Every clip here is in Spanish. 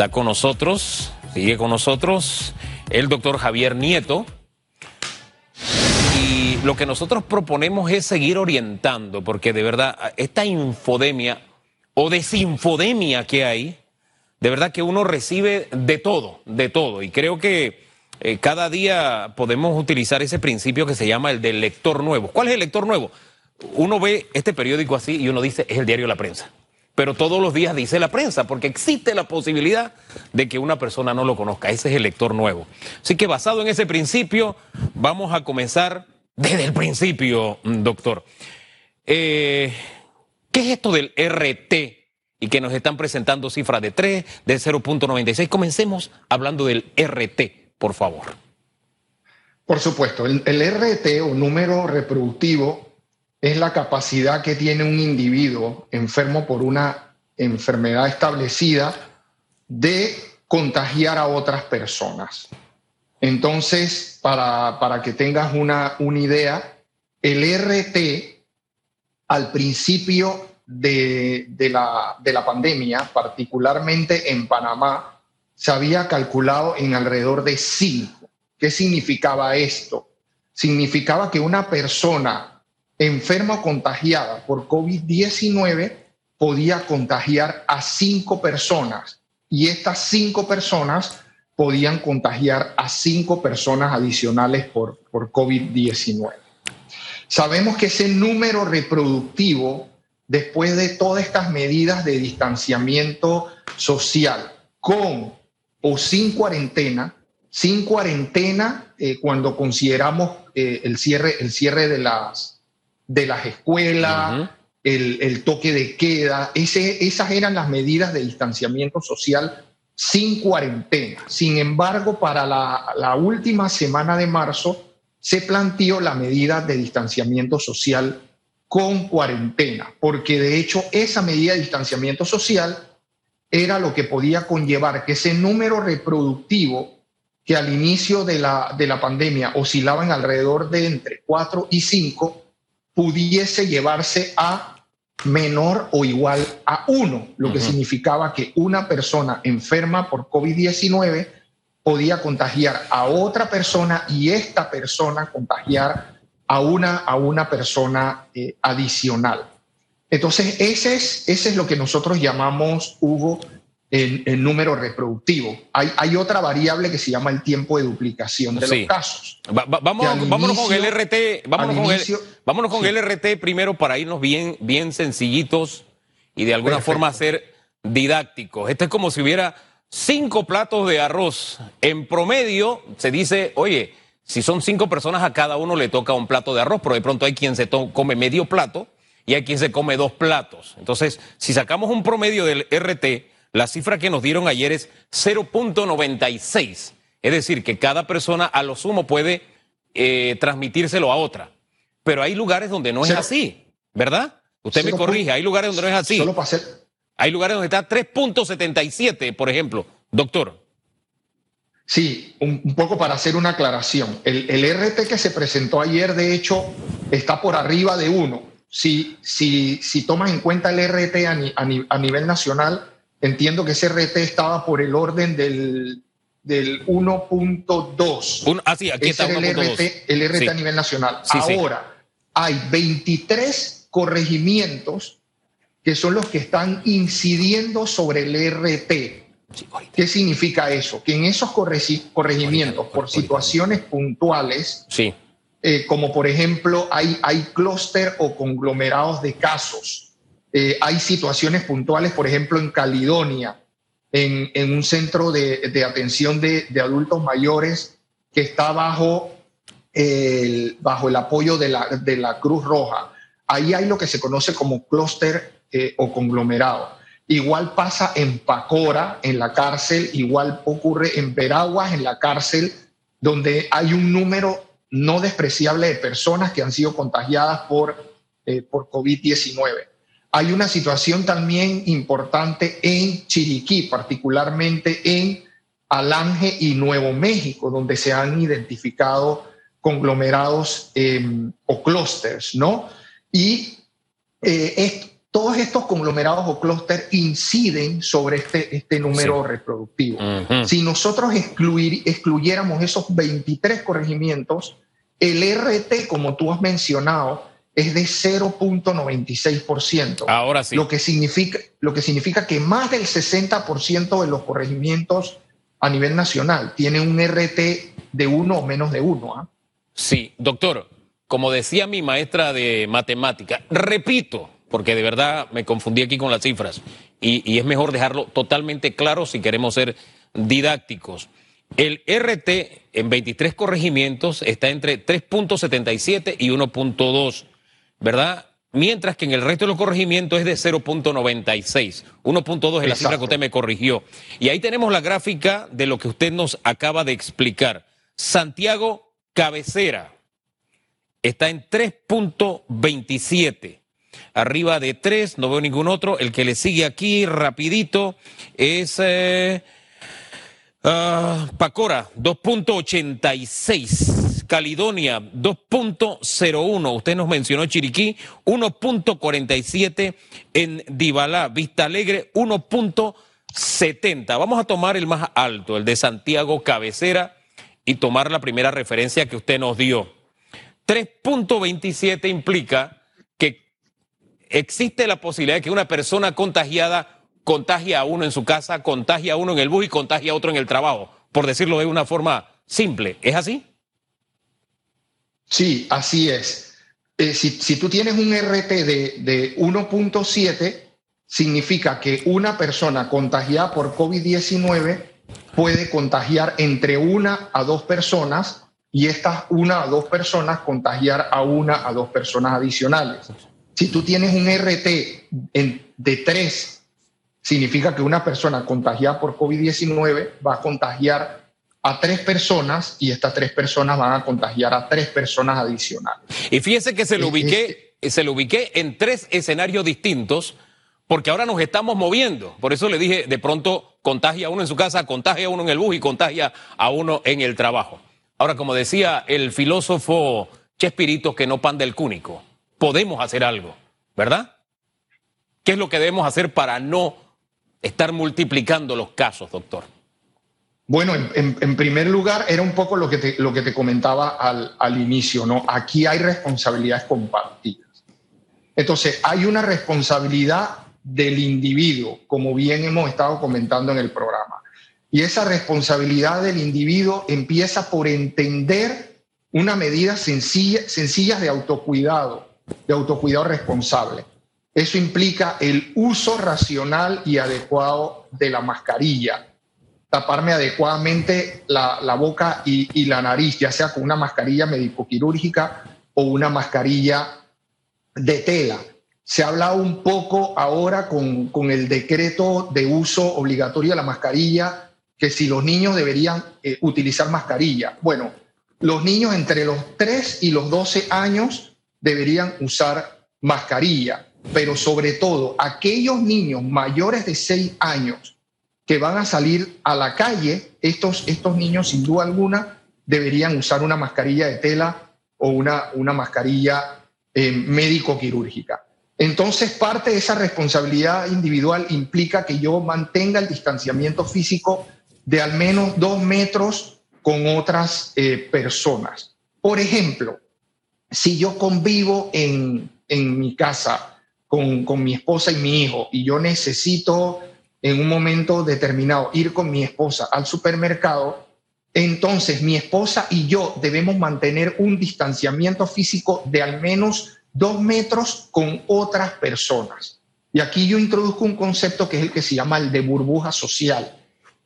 Está con nosotros, sigue con nosotros el doctor Javier Nieto. Y lo que nosotros proponemos es seguir orientando, porque de verdad, esta infodemia o desinfodemia que hay, de verdad que uno recibe de todo, de todo. Y creo que eh, cada día podemos utilizar ese principio que se llama el del lector nuevo. ¿Cuál es el lector nuevo? Uno ve este periódico así y uno dice, es el diario La Prensa pero todos los días dice la prensa, porque existe la posibilidad de que una persona no lo conozca. Ese es el lector nuevo. Así que basado en ese principio, vamos a comenzar desde el principio, mm, doctor. Eh, ¿Qué es esto del RT? Y que nos están presentando cifras de 3, de 0.96. Comencemos hablando del RT, por favor. Por supuesto, el, el RT o número reproductivo es la capacidad que tiene un individuo enfermo por una enfermedad establecida de contagiar a otras personas. Entonces, para, que tengas una, una, idea, el RT al principio de, la, de la pandemia, particularmente en Panamá, se había calculado en alrededor de 5. ¿Qué significaba esto? Significaba que una persona enferma o contagiada por COVID-19 podía contagiar a cinco personas y estas cinco personas podían contagiar a cinco personas adicionales por, por COVID-19. Sabemos que ese número reproductivo, después de todas estas medidas de distanciamiento social, con o sin cuarentena, sin cuarentena, eh, cuando consideramos eh, el, cierre, el cierre de las, de las escuelas, el, toque de queda, ese, esas eran las medidas de distanciamiento social sin cuarentena. Sin embargo, para la, última semana de marzo se planteó la medida de distanciamiento social con cuarentena, porque de hecho esa medida de distanciamiento social era lo que podía conllevar que ese número reproductivo que al inicio de la, de la pandemia oscilaba en alrededor de entre 4 y 5, pudiese llevarse a menor o igual a uno, lo que significaba que una persona enferma por COVID-19 podía contagiar a otra persona y esta persona contagiar a una, a una persona eh, adicional. Entonces, ese es, ese es lo que nosotros llamamos, Hugo, el, número reproductivo. Hay, hay, otra variable que se llama el tiempo de duplicación de los casos. vamos, vámonos con el RT, vámonos, con, el, vámonos con el RT primero para irnos bien, bien sencillitos y de alguna forma ser didácticos. Esto es como si hubiera cinco platos de arroz. En promedio se dice, oye, si son cinco personas a cada uno le toca un plato de arroz, pero de pronto hay quien se come medio plato y hay quien se come dos platos. Entonces, si sacamos un promedio del RT, la cifra que nos dieron ayer es 0.96. Es decir, que cada persona a lo sumo puede eh, transmitírselo a otra. Pero hay lugares donde no es así, ¿verdad? Usted me corrige, hay lugares donde no es así. Solo para Hay lugares donde está 3.77, por ejemplo. Doctor. Sí, un, poco para hacer una aclaración. El, RT que se presentó ayer, de hecho, está por arriba de uno. Si, si, si tomas en cuenta el RT a nivel nacional, Entiendo que ese RT estaba por el orden del, del 1.2. Ah, sí, aquí está el RT, el RT a nivel nacional. Ahora, hay 23 corregimientos que son los que están incidiendo sobre el RT. ¿Qué significa eso? Que en esos corregimientos, por situaciones puntuales, sí. Eh, como por ejemplo hay, hay clúster o conglomerados de casos, eh, hay situaciones puntuales, por ejemplo, en Caledonia, en, un centro de, atención de, adultos mayores que está bajo el, bajo el apoyo de la, Cruz Roja. Ahí hay lo que se conoce como clúster eh, o conglomerado. Igual pasa en Pacora, en la cárcel, igual ocurre en Veraguas, en la cárcel, donde hay un número no despreciable de personas que han sido contagiadas por, eh, por COVID-19. Hay una situación también importante en Chiriquí, particularmente en Alange y Nuevo México, donde se han identificado conglomerados em, o clústeres, ¿no? Y eh, todos estos conglomerados o clúster inciden sobre este, este número reproductivo. Si nosotros excluir, excluyéramos esos 23 corregimientos, el RT, como tú has mencionado, es de 0.96%. Ahora sí. Lo que, significa, lo que significa que más del 60% de los corregimientos a nivel nacional tienen un RT de uno o menos de uno. ¿ah? Sí, doctor, como decía mi maestra de matemática, repito, porque de verdad me confundí aquí con las cifras, y, es mejor dejarlo totalmente claro si queremos ser didácticos. El RT en 23 corregimientos está entre 3.77 y 1.2, ¿verdad? Mientras que en el resto de los corregimientos es de 0.96. 1.2 es la cifra que usted me corrigió. Y ahí tenemos la gráfica de lo que usted nos acaba de explicar. Santiago Cabecera está en 3.27 arriba de 3, no veo ningún otro. El que le sigue aquí rapidito es eh, uh, Pacora, 2.86. Calidonia, 2.01. Usted nos mencionó Chiriquí, 1.47 en Dibalá. Vista Alegre, 1.70. Vamos a tomar el más alto, el de Santiago Cabecera, y tomar la primera referencia que usted nos dio. 3.27 implica existe la posibilidad de que una persona contagiada contagie a uno en su casa, contagie a uno en el bus y contagie a otro en el trabajo, por decirlo de una forma simple. ¿Es así? Sí, así es. Eh, si, tú tienes un RT de, de 1.7, significa que una persona contagiada por COVID-19 puede contagiar entre una a dos personas y estas una a dos personas contagiar a una a dos personas adicionales. Si tú tienes un RT de 3, significa que una persona contagiada por COVID-19 va a contagiar a tres personas y estas tres personas van a contagiar a tres personas adicionales. Y fíjese que se lo ubiqué, se lo ubiqué en tres escenarios distintos porque ahora nos estamos moviendo. Por eso le dije, de pronto contagia a uno en su casa, contagia a uno en el bus y contagia a uno en el trabajo. Ahora, como decía el filósofo Chespirito, que no pan del cúnico podemos hacer algo, ¿verdad? ¿Qué es lo que debemos hacer para no estar multiplicando los casos, doctor? Bueno, en, primer lugar, era un poco lo que te, lo que te comentaba al, al inicio, ¿no? Aquí hay responsabilidades compartidas. Entonces, hay una responsabilidad del individuo, como bien hemos estado comentando en el programa. Y esa responsabilidad del individuo empieza por entender una medida sencilla, sencillas de autocuidado, de autocuidado responsable. Eso implica el uso racional y adecuado de la mascarilla, taparme adecuadamente la, boca y, la nariz, ya sea con una mascarilla médico-quirúrgica o una mascarilla de tela. Se ha hablado un poco ahora con, el decreto de uso obligatorio de la mascarilla, que si los niños deberían eh, utilizar mascarilla. Bueno, los niños entre los 3 y los 12 años deberían usar mascarilla, pero sobre todo aquellos niños mayores de 6 años que van a salir a la calle, estos, estos niños sin duda alguna deberían usar una mascarilla de tela o una, una mascarilla eh, médico-quirúrgica. Entonces, parte de esa responsabilidad individual implica que yo mantenga el distanciamiento físico de al menos dos metros con otras eh, personas. Por ejemplo, si yo convivo en, mi casa con, con, mi esposa y mi hijo y yo necesito en un momento determinado ir con mi esposa al supermercado, entonces mi esposa y yo debemos mantener un distanciamiento físico de al menos dos metros con otras personas. Y aquí yo introduzco un concepto que es el que se llama el de burbuja social.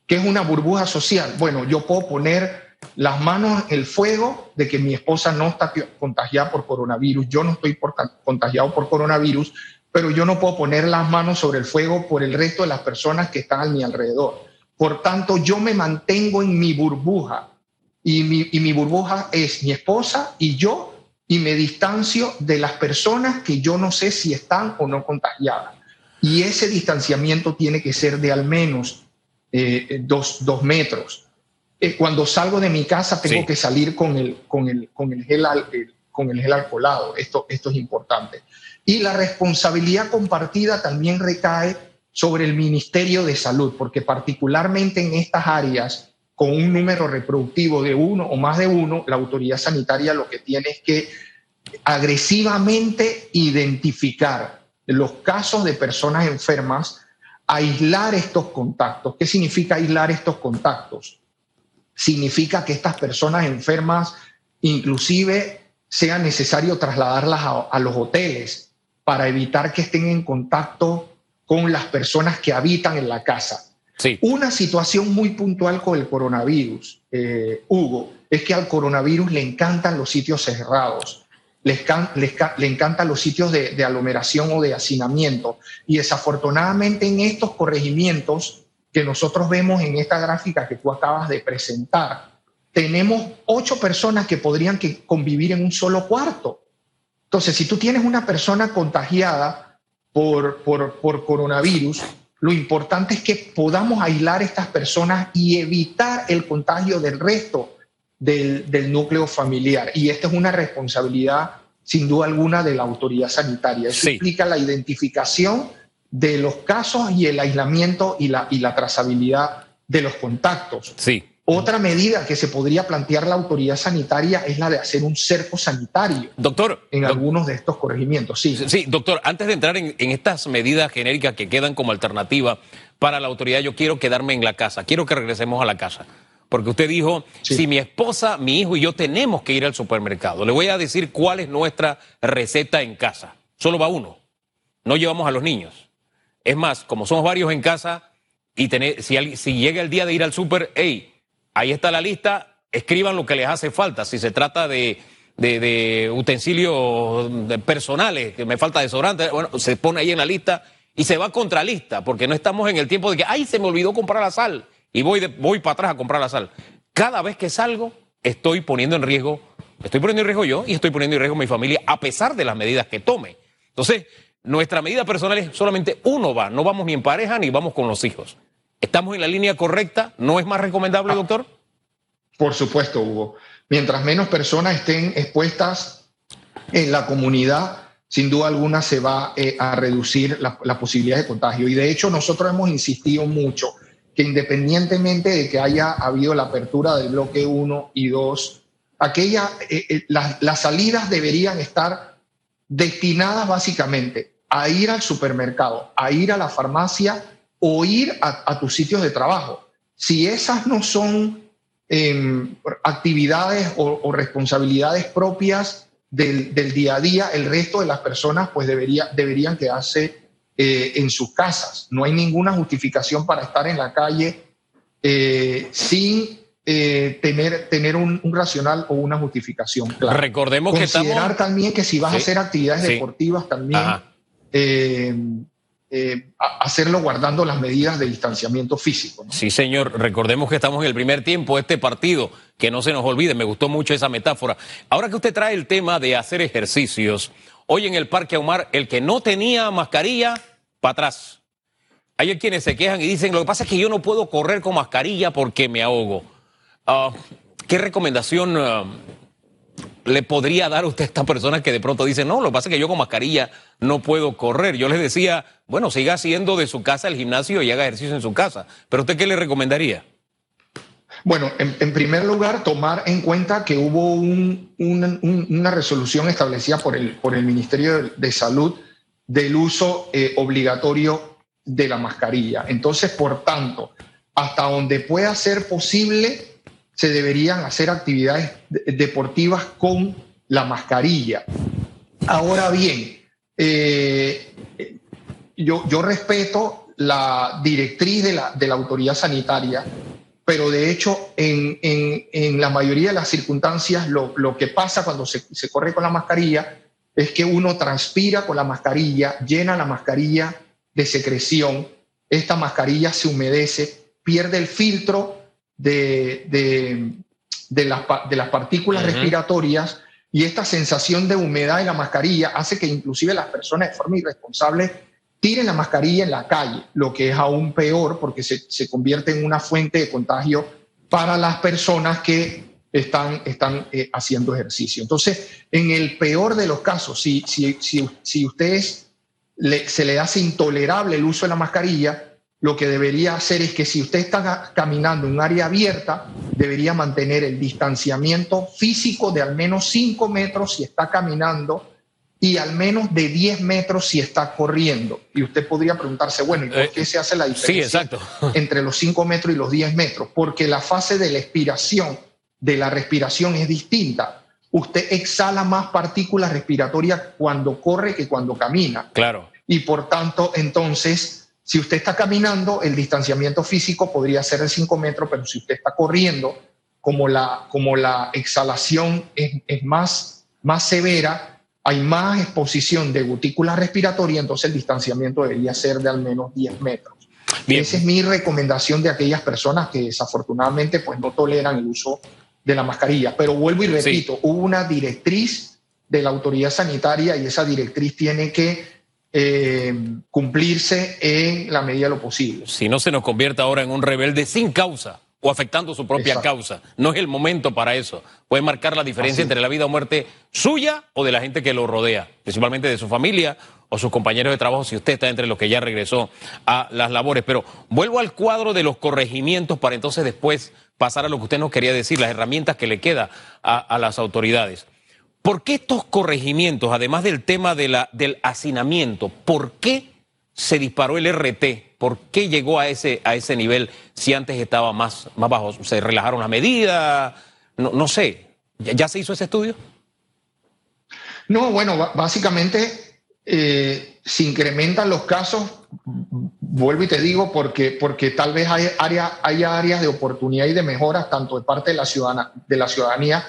¿Qué es una burbuja social? Bueno, yo puedo poner las manos en el fuego de que mi esposa no está contagiada por coronavirus, yo no estoy contagiado por coronavirus, pero yo no puedo poner las manos sobre el fuego por el resto de las personas que están a mi alrededor. Por tanto, yo me mantengo en mi burbuja y mi, y mi burbuja es mi esposa y yo y me distancio de las personas que yo no sé si están o no contagiadas. Y ese distanciamiento tiene que ser de al menos eh, dos, dos metros. Eh, cuando salgo de mi casa tengo que salir con el, con el, con el, gel, con el gel alcoholado. Esto, esto es importante. Y la responsabilidad compartida también recae sobre el Ministerio de Salud, porque particularmente en estas áreas con un número reproductivo de uno o más de uno, la autoridad sanitaria lo que tiene es que agresivamente identificar los casos de personas enfermas, aislar estos contactos. ¿Qué significa aislar estos contactos? Significa que estas personas enfermas inclusive sea necesario trasladarlas a, los hoteles para evitar que estén en contacto con las personas que habitan en la casa. Una situación muy puntual con el coronavirus, eh, Hugo, es que al coronavirus le encantan los sitios cerrados, le, encantan los sitios de, de, aglomeración o de hacinamiento. Y desafortunadamente en estos corregimientos que nosotros vemos en esta gráfica que tú acabas de presentar, tenemos ocho personas que podrían que convivir en un solo cuarto. Entonces, si tú tienes una persona contagiada por, por, coronavirus, lo importante es que podamos aislar a estas personas y evitar el contagio del resto del, núcleo familiar. Y esta es una responsabilidad, sin duda alguna, de la autoridad sanitaria. Eso implica la identificación de los casos y el aislamiento y la, y la trazabilidad de los contactos. Sí. Otra medida que se podría plantear la autoridad sanitaria es la de hacer un cerco sanitario. Doctor. En algunos de estos corregimientos, sí. Sí, doctor, antes de entrar en, estas medidas genéricas que quedan como alternativa para la autoridad, yo quiero quedarme en la casa, quiero que regresemos a la casa. Porque usted dijo, si mi esposa, mi hijo y yo tenemos que ir al supermercado, le voy a decir cuál es nuestra receta en casa. Solo va uno. No llevamos a los niños. Es más, como somos varios en casa y si, si llega el día de ir al super, hey, Ahí está la lista, escriban lo que les hace falta. Si se trata de, utensilios personales, que me falta desodorante, bueno, se pone ahí en la lista y se va contra lista, porque no estamos en el tiempo de que, ay, se me olvidó comprar la sal y voy, voy para atrás a comprar la sal. Cada vez que salgo, estoy poniendo en riesgo, estoy poniendo en riesgo yo y estoy poniendo en riesgo mi familia, a pesar de las medidas que tome. Entonces, nuestra medida personal es solamente uno va, no vamos ni en pareja ni vamos con los hijos. ¿Estamos en la línea correcta? ¿No es más recomendable, ah, doctor? Por supuesto, Hugo. Mientras menos personas estén expuestas en la comunidad, sin duda alguna se va eh, a reducir la, posibilidad de contagio. Y de hecho, nosotros hemos insistido mucho que independientemente de que haya habido la apertura del bloque 1 y 2, aquella, eh, eh, las salidas deberían estar destinadas básicamente a ir al supermercado, a ir a la farmacia o ir a, tus sitios de trabajo. Si esas no son em, actividades o, responsabilidades propias del, día a día, el resto de las personas pues debería, deberían quedarse eh, en sus casas. No hay ninguna justificación para estar en la calle eh, sin eh, tener, tener un, racional o una justificación. Claro. Recordemos Considerar que estamos... también que si vas a hacer actividades deportivas también eh, hacerlo guardando las medidas de distanciamiento físico. Sí, señor. Recordemos que estamos en el primer tiempo de este partido, que no se nos olvide, me gustó mucho esa metáfora. Ahora que usted trae el tema de hacer ejercicios, hoy en el Parque Aumar, el que no tenía mascarilla, para atrás. Hay quienes se quejan y dicen, lo que pasa es que yo no puedo correr con mascarilla porque me ahogo. Ah, ¿Qué recomendación ah, le podría dar usted a esta persona que de pronto dice, no, lo que pasa es que yo con mascarilla no puedo correr? Yo les decía, bueno, siga haciendo de su casa el gimnasio y haga ejercicio en su casa. Pero usted, ¿qué le recomendaría? Bueno, en, primer lugar, tomar en cuenta que hubo una resolución establecida por el, por el Ministerio de Salud del uso eh, obligatorio de la mascarilla. Entonces, por tanto, hasta donde pueda ser posible, se deberían hacer actividades deportivas con la mascarilla. Ahora bien, eh, yo, respeto la directriz de la, de la, autoridad sanitaria, pero de hecho en, en, en la mayoría de las circunstancias lo, lo que pasa cuando se, se, corre con la mascarilla es que uno transpira con la mascarilla, llena la mascarilla de secreción, esta mascarilla se humedece, pierde el filtro de, de, de, las, de las, partículas respiratorias y esta sensación de humedad en la mascarilla hace que inclusive las personas de forma irresponsable tiren la mascarilla en la calle, lo que es aún peor porque se, se convierte en una fuente de contagio para las personas que están, están eh, haciendo ejercicio. Entonces, en el peor de los casos, si, si, si, si ustedes se le hace intolerable el uso de la mascarilla, lo que debería hacer es que si usted está caminando en un área abierta, debería mantener el distanciamiento físico de al menos 5 metros si está caminando y al menos de 10 metros si está corriendo. Y usted podría preguntarse, bueno, ¿y por qué se hace la diferencia entre los 5 metros y los 10 metros? Porque la fase de la expiración, de la respiración es distinta. Usted exhala más partículas respiratorias cuando corre que cuando camina. Claro. Y por tanto, entonces, si usted está caminando, el distanciamiento físico podría ser de 5 metros, pero si usted está corriendo, como la, como la exhalación es, más, más severa, hay más exposición de gotícula respiratoria, entonces el distanciamiento debería ser de al menos 10 metros. Esa es mi recomendación de aquellas personas que desafortunadamente pues, no toleran el uso de la mascarilla. Pero vuelvo y repito, hubo una directriz de la autoridad sanitaria y esa directriz tiene que eh, cumplirse en la medida de lo posible. Si no se nos convierte ahora en un rebelde sin causa o afectando su propia causa. No es el momento para eso. Puede marcar la diferencia entre la vida o muerte suya o de la gente que lo rodea, principalmente de su familia o sus compañeros de trabajo, si usted está entre los que ya regresó a las labores. Pero vuelvo al cuadro de los corregimientos para entonces después pasar a lo que usted nos quería decir, las herramientas que le queda a las autoridades. ¿Por qué estos corregimientos, además del tema del hacinamiento, por qué se disparó el RT? ¿Por qué llegó a ese, a ese nivel si antes estaba más, más bajo? ¿Se relajaron las medidas? No, sé. ¿Ya, se hizo ese estudio? No, bueno, básicamente eh, se incrementan los casos, vuelvo y te digo, porque, porque tal vez hay área, haya áreas de oportunidad y de mejoras tanto de parte de la, ciudadana, de la ciudadanía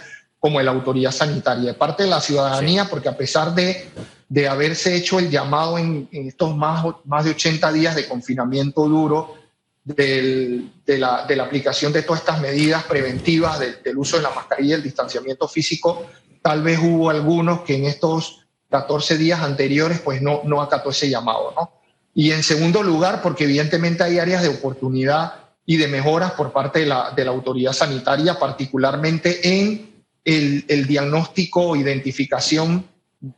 como de la autoridad sanitaria, de parte de la ciudadanía, porque a pesar de, de, haberse hecho el llamado en, estos más, más de 80 días de confinamiento duro, del, de, la, de, la, aplicación de todas estas medidas preventivas del, uso de la mascarilla y el distanciamiento físico, tal vez hubo algunos que en estos 14 días anteriores pues no, no acató ese llamado. ¿no? Y en segundo lugar, porque evidentemente hay áreas de oportunidad y de mejoras por parte de la, de la autoridad sanitaria, particularmente en el, diagnóstico, identificación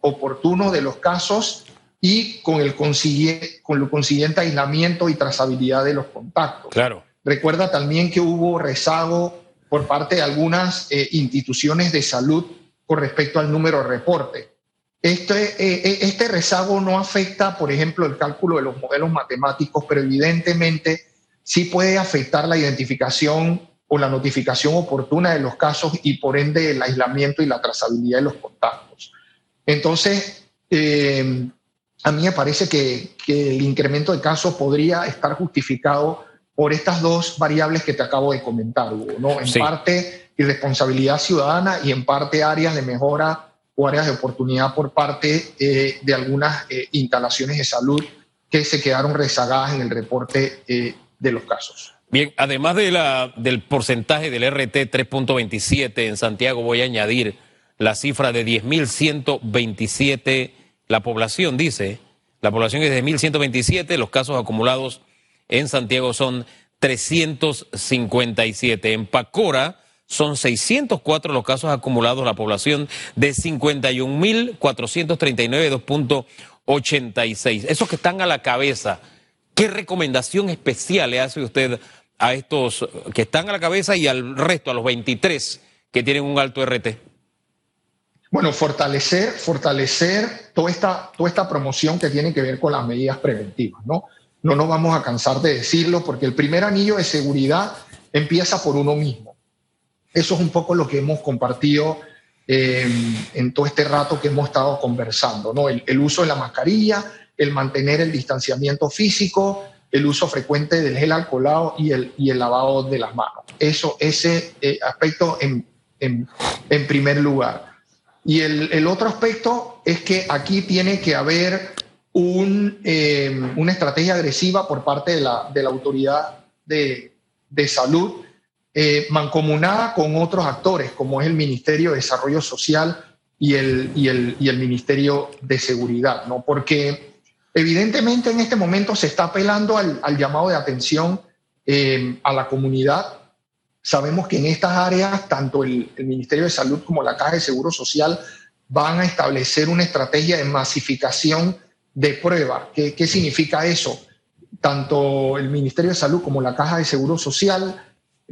oportuno de los casos y con el, consiguiente, con el consiguiente aislamiento y trazabilidad de los contactos. Claro. Recuerda también que hubo rezago por parte de algunas eh, instituciones de salud con respecto al número de reporte. Este, eh, eh, este rezago no afecta, por ejemplo, el cálculo de los modelos matemáticos, pero evidentemente sí puede afectar la identificación o la notificación oportuna de los casos y por ende el aislamiento y la trazabilidad de los contactos. Entonces, eh, a mí me parece que, el incremento de casos podría estar justificado por estas dos variables que te acabo de comentar, Hugo, ¿no? En parte irresponsabilidad ciudadana y en parte áreas de mejora o áreas de oportunidad por parte eh, de algunas eh, instalaciones de salud que se quedaron rezagadas en el reporte de los casos. Bien, además de la, del porcentaje del RT 3.27 en Santiago, voy a añadir la cifra de 10.127, la población dice, la población es de 10.127, los casos acumulados en Santiago son 357. En Pacora son 604 los casos acumulados, la población de 51.439, 2.86. Esos que están a la cabeza, ¿qué recomendación especial le hace usted a estos que están a la cabeza y al resto, a los 23 que tienen un alto RT? Bueno, fortalecer, fortalecer toda esta, toda esta promoción que tiene que ver con las medidas preventivas, ¿no? No nos vamos a cansar de decirlo porque el primer anillo de seguridad empieza por uno mismo. Eso es un poco lo que hemos compartido eh, en todo este rato que hemos estado conversando, ¿no? el uso de la mascarilla, el mantener el distanciamiento físico, el uso frecuente del gel alcoholado y el, y el lavado de las manos. Eso, ese eh, aspecto en, en, primer lugar. Y el, el, otro aspecto es que aquí tiene que haber un, eh, una estrategia agresiva por parte de la, de la autoridad de, de salud, eh, mancomunada con otros actores, como es el Ministerio de Desarrollo Social y el, y el, y el Ministerio de Seguridad, ¿no? Porque Evidentemente en este momento se está apelando al, llamado de atención eh, a la comunidad, Sabemos que en estas áreas, tanto el, Ministerio de Salud como la Caja de Seguro Social van a establecer una estrategia de masificación de pruebas. ¿Qué, ¿Qué, significa eso? Tanto el Ministerio de Salud como la Caja de Seguro Social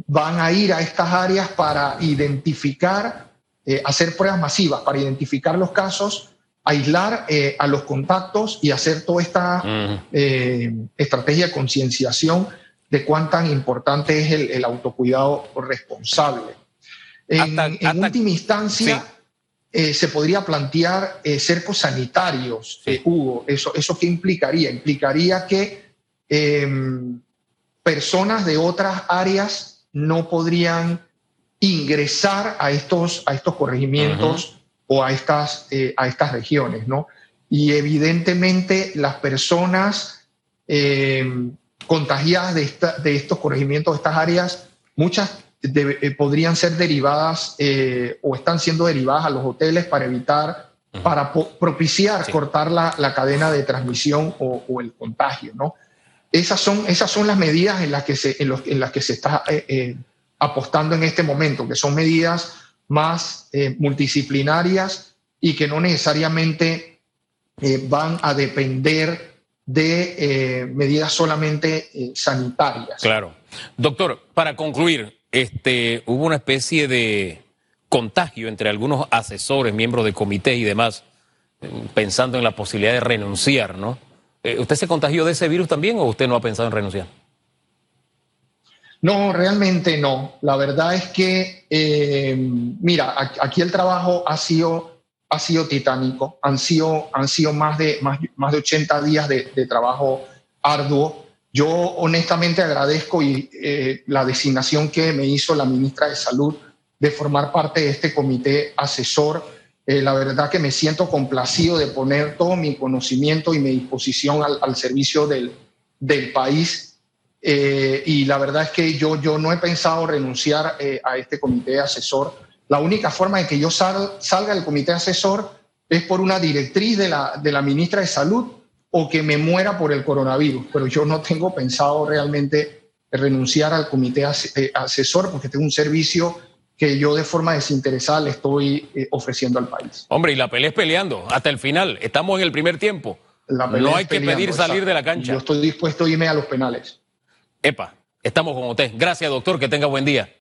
van a ir a estas áreas para identificar, eh, hacer pruebas masivas, para identificar los casos, aislar eh, a los contactos y hacer toda esta eh, estrategia de concienciación de cuán tan importante es el, autocuidado responsable. En, última instancia, eh, se podría plantear cercos sanitarios, eh, Hugo. Eso, ¿Eso qué implicaría? Implicaría que em, personas de otras áreas no podrían ingresar a estos, a estos corregimientos o a estas, a estas regiones, ¿no? Y evidentemente las personas em, contagiadas de, de estos corregimientos, de estas áreas, muchas eh, podrían ser derivadas eh, o están siendo derivadas a los hoteles para evitar, para propiciar cortar la, la, cadena de transmisión o, el contagio, ¿no? Esas son, esas son las medidas en las que se, en, en las que se está eh, apostando en este momento, que son medidas más multidisciplinarias y que no necesariamente van a depender de eh, medidas solamente eh, sanitarias. Claro. Doctor, para concluir, este, hubo una especie de contagio entre algunos asesores, miembros de comité y demás, eh, pensando en la posibilidad de renunciar, ¿no? ¿Usted se contagió de ese virus también o usted no ha pensado en renunciar? No, realmente no. La verdad es que, mira, aquí el trabajo ha sido ha sido titánico. Han sido, han sido más, de, más, más de 80 días de, trabajo arduo. Yo honestamente agradezco y, eh, la designación que me hizo la ministra de Salud de formar parte de este comité asesor. Eh, la verdad que me siento complacido de poner todo mi conocimiento y mi disposición al, servicio del, del país. Eh, y la verdad es que yo, yo no he pensado renunciar a este comité asesor la única forma de que yo salga del comité asesor es por una directriz de la, de la ministra de Salud o que me muera por el coronavirus, pero yo no tengo pensado realmente renunciar al comité eh, asesor porque tengo un servicio que yo de forma desinteresada le estoy eh, ofreciendo al país. Hombre, y la pelea es peleando hasta el final. Estamos en el primer tiempo. no hay que pedir salir de la cancha. Yo estoy dispuesto a irme a los penales. Epa, estamos con usted. Gracias, doctor. Que tenga buen día.